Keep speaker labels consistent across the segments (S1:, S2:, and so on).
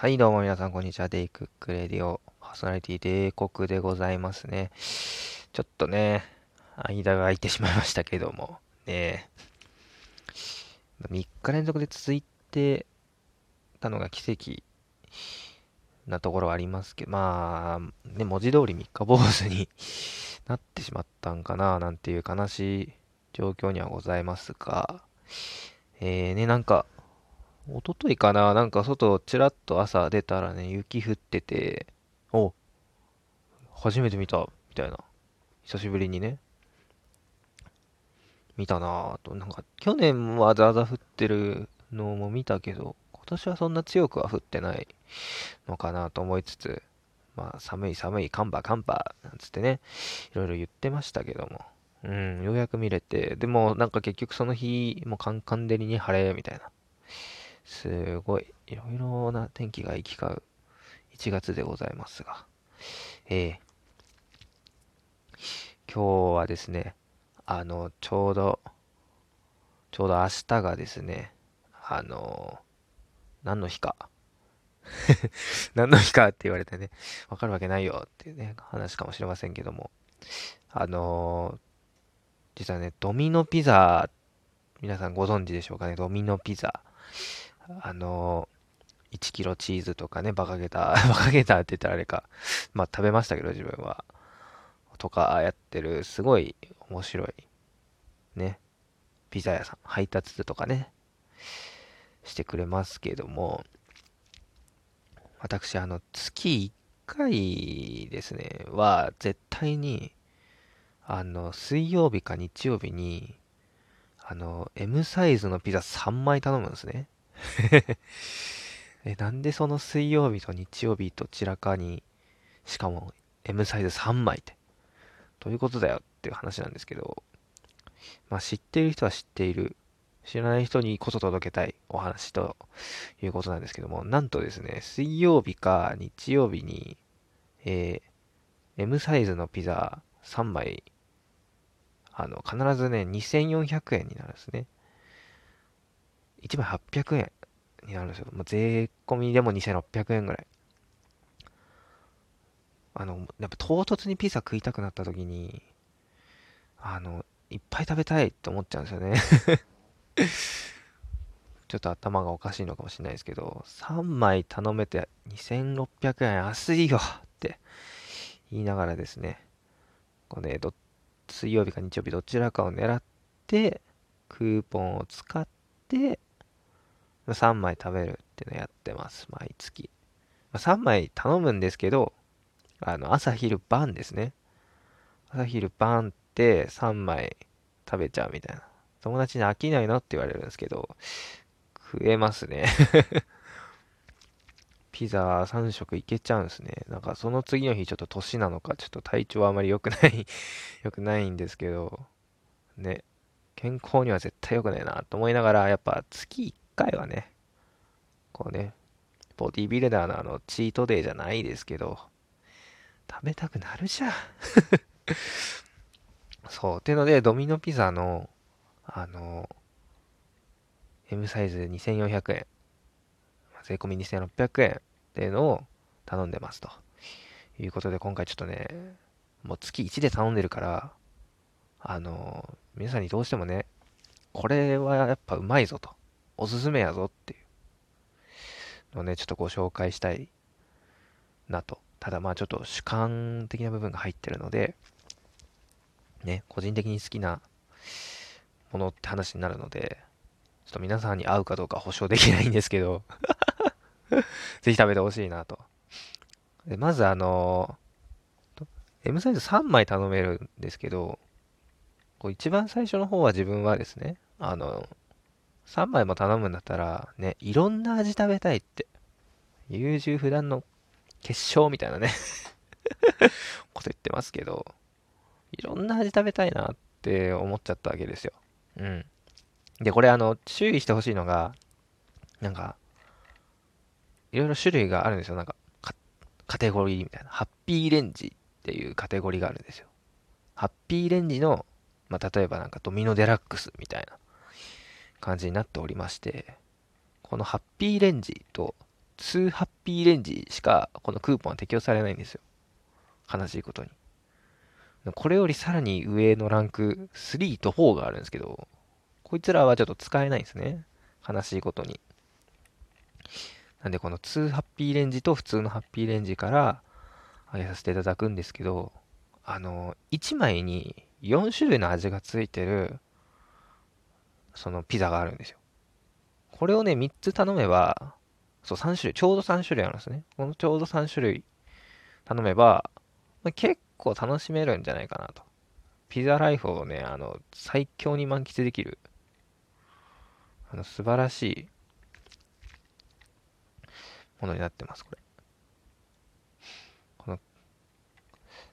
S1: はい、どうも皆さん、こんにちは。デイクックレディオ、パーソナリティデーコでございますね。ちょっとね、間が空いてしまいましたけども、ね、3日連続で続いてたのが奇跡なところはありますけど、まあ、ね、文字通り3日坊主に なってしまったんかな、なんていう悲しい状況にはございますが、えー、ね、なんか、一昨日かななんか外ちらっと朝出たらね、雪降ってて、お初めて見たみたいな。久しぶりにね。見たなぁと。なんか去年はザーザー降ってるのも見たけど、今年はそんな強くは降ってないのかなと思いつつ、まあ寒い寒い、カンバカンバなんつってね、いろいろ言ってましたけども。うん、ようやく見れて、でもなんか結局その日、もカンカン照りに晴れみたいな。すごい、いろいろな天気が行き交う1月でございますが、えー、今日はですね、あの、ちょうど、ちょうど明日がですね、あの、何の日か。何の日かって言われてね、わかるわけないよっていうね、話かもしれませんけども、あの実はね、ドミノピザ、皆さんご存知でしょうかね、ドミノピザ。あの、1キロチーズとかね、バカゲタ、バカゲタって言ったらあれか、まあ食べましたけど自分は。とかやってる、すごい面白い、ね、ピザ屋さん、配達とかね、してくれますけども、私、あの、月1回ですね、は、絶対に、あの、水曜日か日曜日に、あの、M サイズのピザ3枚頼むんですね。え、なんでその水曜日と日曜日どちらかに、しかも M サイズ3枚って、どういうことだよっていう話なんですけど、まあ知っている人は知っている、知らない人にこそ届けたいお話ということなんですけども、なんとですね、水曜日か日曜日に、えー、M サイズのピザ3枚、あの、必ずね、2400円になるんですね。1枚800円になるんですよ。もう税込みでも2600円ぐらい。あの、やっぱ唐突にピザ食いたくなった時に、あの、いっぱい食べたいって思っちゃうんですよね ちょっと頭がおかしいのかもしれないですけど、3枚頼めて2600円安いよって言いながらですね、これ、ね、水曜日か日曜日どちらかを狙って、クーポンを使って、3枚食べるってのやってます、毎月。3枚頼むんですけど、あの、朝昼晩ですね。朝昼晩って3枚食べちゃうみたいな。友達に飽きないのって言われるんですけど、食えますね ピザ3食いけちゃうんですね。なんかその次の日ちょっと年なのか、ちょっと体調はあまり良くない 良くないんですけど、ね、健康には絶対良くないなと思いながら、やっぱ月回はね、こうね、ボディビルダーのあの、チートデイじゃないですけど、食べたくなるじゃん そう。ってので、ドミノピザの、あの、M サイズ2400円、税込み2600円っていうのを頼んでますと。いうことで、今回ちょっとね、もう月1で頼んでるから、あの、皆さんにどうしてもね、これはやっぱうまいぞと。おすすめやぞっていうのをね、ちょっとご紹介したいなと。ただまあちょっと主観的な部分が入ってるので、ね、個人的に好きなものって話になるので、ちょっと皆さんに合うかどうか保証できないんですけど ぜひ食べてほしいなと。でまずあの、M サイズ3枚頼めるんですけど、こう一番最初の方は自分はですね、あの、3枚も頼むんだったら、ね、いろんな味食べたいって。優柔不断の結晶みたいなね こと言ってますけど、いろんな味食べたいなって思っちゃったわけですよ。うん。で、これあの、注意してほしいのが、なんか、いろいろ種類があるんですよ。なんか、カテゴリーみたいな。ハッピーレンジっていうカテゴリーがあるんですよ。ハッピーレンジの、まあ、例えばなんかドミノデラックスみたいな感じになっておりまして、このハッピーレンジと2ハッピーレンジしかこのクーポンは適用されないんですよ。悲しいことに。これよりさらに上のランク3と4があるんですけど、こいつらはちょっと使えないんですね。悲しいことに。なんでこの2ハッピーレンジと普通のハッピーレンジから上げさせていただくんですけど、あの、1枚に4種類の味がついてる、そのピザがあるんですよ。これをね、3つ頼めば、そう、3種類、ちょうど3種類あるんですね。このちょうど3種類頼めば、まあ、結構楽しめるんじゃないかなと。ピザライフをね、あの、最強に満喫できる、あの、素晴らしいものになってます、これ。この、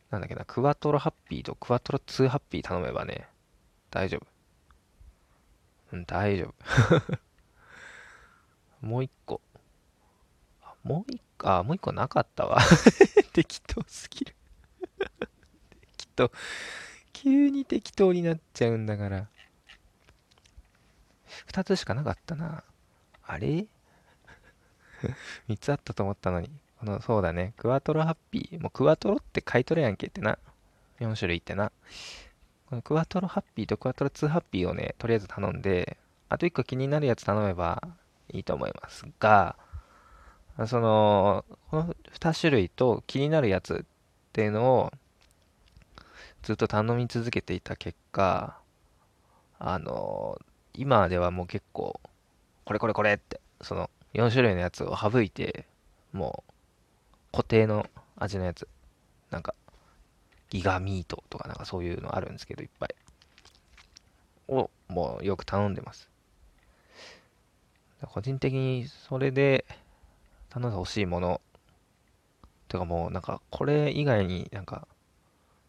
S1: なんだっけな、クワトロハッピーとクワトロ2ハッピー頼めばね、大丈夫。大丈夫。もう一個。もう一個、あ、もう一個なかったわ。適当すぎる 適当。急に適当になっちゃうんだから。二つしかなかったな。あれ？三つあったと思ったのに。この、そうだね。クワトロハッピー。もうクワトロって買い取れやんけってな。4種類ってな。このクワトロハッピーとクワトロ2ハッピーをね、とりあえず頼んで、あと1個気になるやつ頼めばいいと思いますが、その、この2種類と気になるやつっていうのをずっと頼み続けていた結果、あの、今ではもう結構、これこれこれって、その4種類のやつを省いて、もう固定の味のやつ、なんか、ギガミートとかなんかそういうのあるんですけど、いっぱい。を、もうよく頼んでます。個人的にそれで頼んでほしいもの、てかもうなんかこれ以外になんか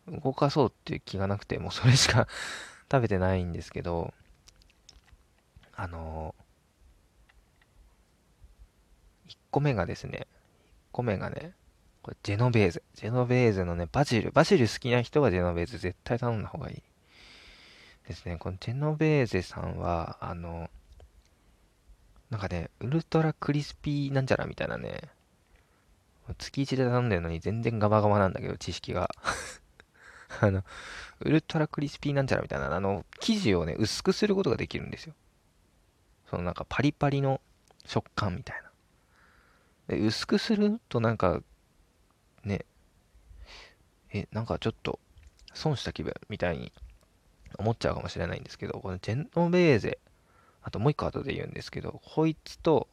S1: 動かそうっていう気がなくて、もうそれしか 食べてないんですけど、あのー、1個目がですね、1個目がね、これジェノベーゼ。ジェノベーゼのね、バジル。バジル好きな人はジェノベーゼ絶対頼んだ方がいい。ですね。このジェノベーゼさんは、あの、なんかね、ウルトラクリスピーなんちゃらみたいなね、月1で頼んでるのに全然ガバガバなんだけど、知識が。あの、ウルトラクリスピーなんちゃらみたいな、あの、生地をね、薄くすることができるんですよ。そのなんかパリパリの食感みたいな。で、薄くするとなんか、え、なんかちょっと損した気分みたいに思っちゃうかもしれないんですけど、このジェノベーゼあともう一個後で言うんですけど、こいつと、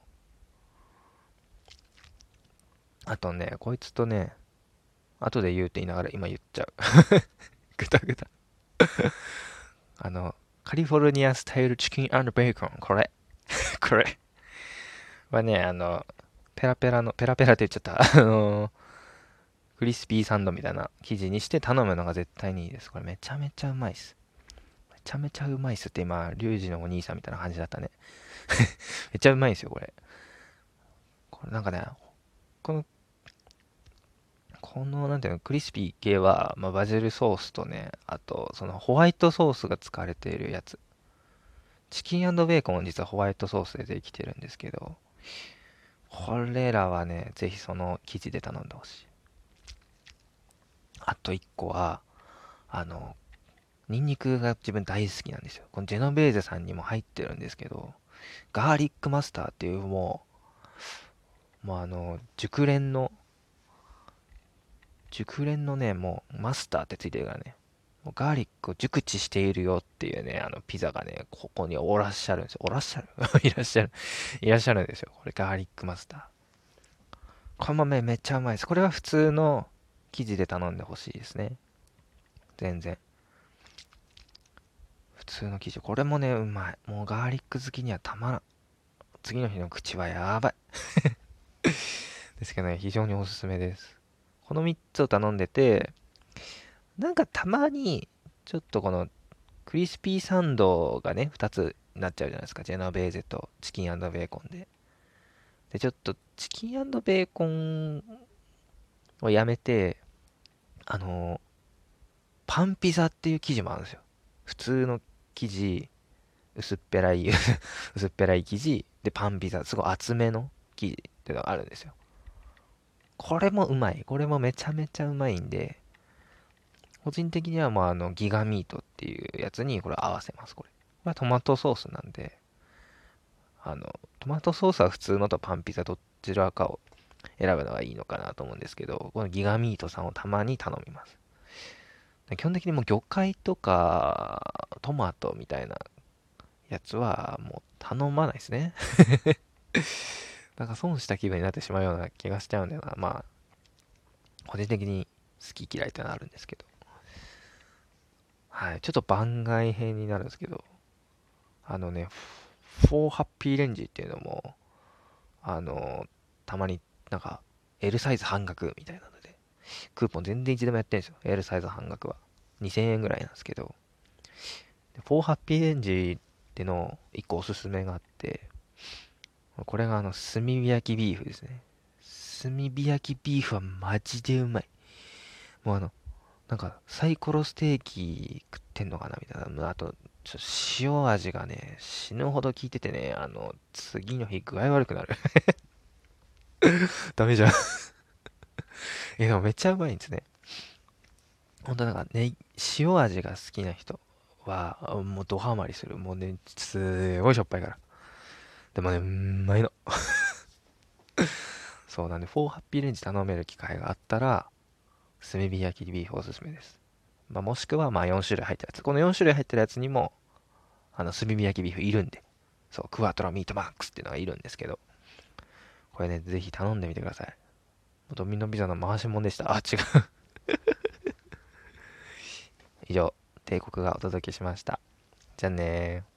S1: あとね、こいつとね、後で言うって言いながら今言っちゃう。ぐたぐたあの、カリフォルニアスタイルチキンベーコン、これ。これ。はね、あの、ペラペラの、ペラペラって言っちゃった。あの、クリスピーサンドみたいな生地にして頼むのが絶対にいいです。これめちゃめちゃうまいっす。めちゃめちゃうまいっすって今、リュウジのお兄さんみたいな感じだったね。めっちゃうまいんですよ、これ。これなんかね、この、この、なんていうの、クリスピー系は、まあ、バジルソースとね、あと、そのホワイトソースが使われているやつ。チキンベーコンは実はホワイトソースでできてるんですけど、これらはね、ぜひその生地で頼んでほしい。あと1個は、あの、ニンニクが自分大好きなんですよ。このジェノベーゼさんにも入ってるんですけど、ガーリックマスターっていうもう、もうあの、熟練の、熟練のね、もうマスターってついてるからね、もうガーリックを熟知しているよっていうね、あのピザがね、ここにおらっしゃるんですよ。おらっしゃる？いらっしゃる。いらっしゃるんですよ。これガーリックマスター。この豆めっちゃうまいです。これは普通の生地で頼んでほしいですね。全然。普通の生地。これもね、うまい。もうガーリック好きにはたまらん。次の日の口はやばい。ですけどね、非常におすすめです。この3つを頼んでて、なんかたまに、ちょっとこのクリスピーサンドがね、2つになっちゃうじゃないですか。ジェノベーゼとチキンベーコンで。で、ちょっとチキンベーコンをやめて、あのパンピザっていう生地もあるんですよ。普通の生地、薄っぺらい 薄っぺらい生地、で、パンピザ、すごい厚めの生地っていうのがあるんですよ。これもうまい。これもめちゃめちゃうまいんで、個人的にはもうあのギガミートっていうやつにこれ合わせます、これ。これはトマトソースなんで、あの、トマトソースは普通のとパンピザどちらかを選ぶのがいいのかなと思うんですけど、このギガミートさんをたまに頼みます。基本的にもう魚介とかトマトみたいなやつはもう頼まないですね。なんか損した気分になってしまうような気がしちゃうんだよな。まあ、個人的に好き嫌いってのはあるんですけど。はい。ちょっと番外編になるんですけど、あのね、4ハッピーレンジっていうのも、あの、たまになんか L サイズ半額みたいなので、クーポン全然いつでもやってるんですよ。L サイズ半額は。2000円ぐらいなんですけど、4ハッピーレンジっての1個おすすめがあって、これがあの炭火焼きビーフですね。炭火焼きビーフはマジでうまい。もうあの、なんかサイコロステーキ食ってんのかな？みたいな。あと、ちょ塩味がね、死ぬほど効いててね、あの、次の日具合悪くなる ダメじゃん いや、でもめっちゃうまいんですね。ほんとなんかね、塩味が好きな人は、もうドハマりする。もうね、すごいしょっぱいから。でもね、うまいの。そうなんで、4ハッピーレンジ頼める機会があったら、炭火焼きビーフおすすめです。まあ、もしくは、まあ4種類入ったやつ。この4種類入ってるやつにも、あの、炭火焼きビーフいるんで、そう、クワトロミートマックスっていうのがいるんですけど、これね、ぜひ頼んでみてください。ドミノピザの回しもんでした。あ、違う 以上、帝国がお届けしました。じゃあねー。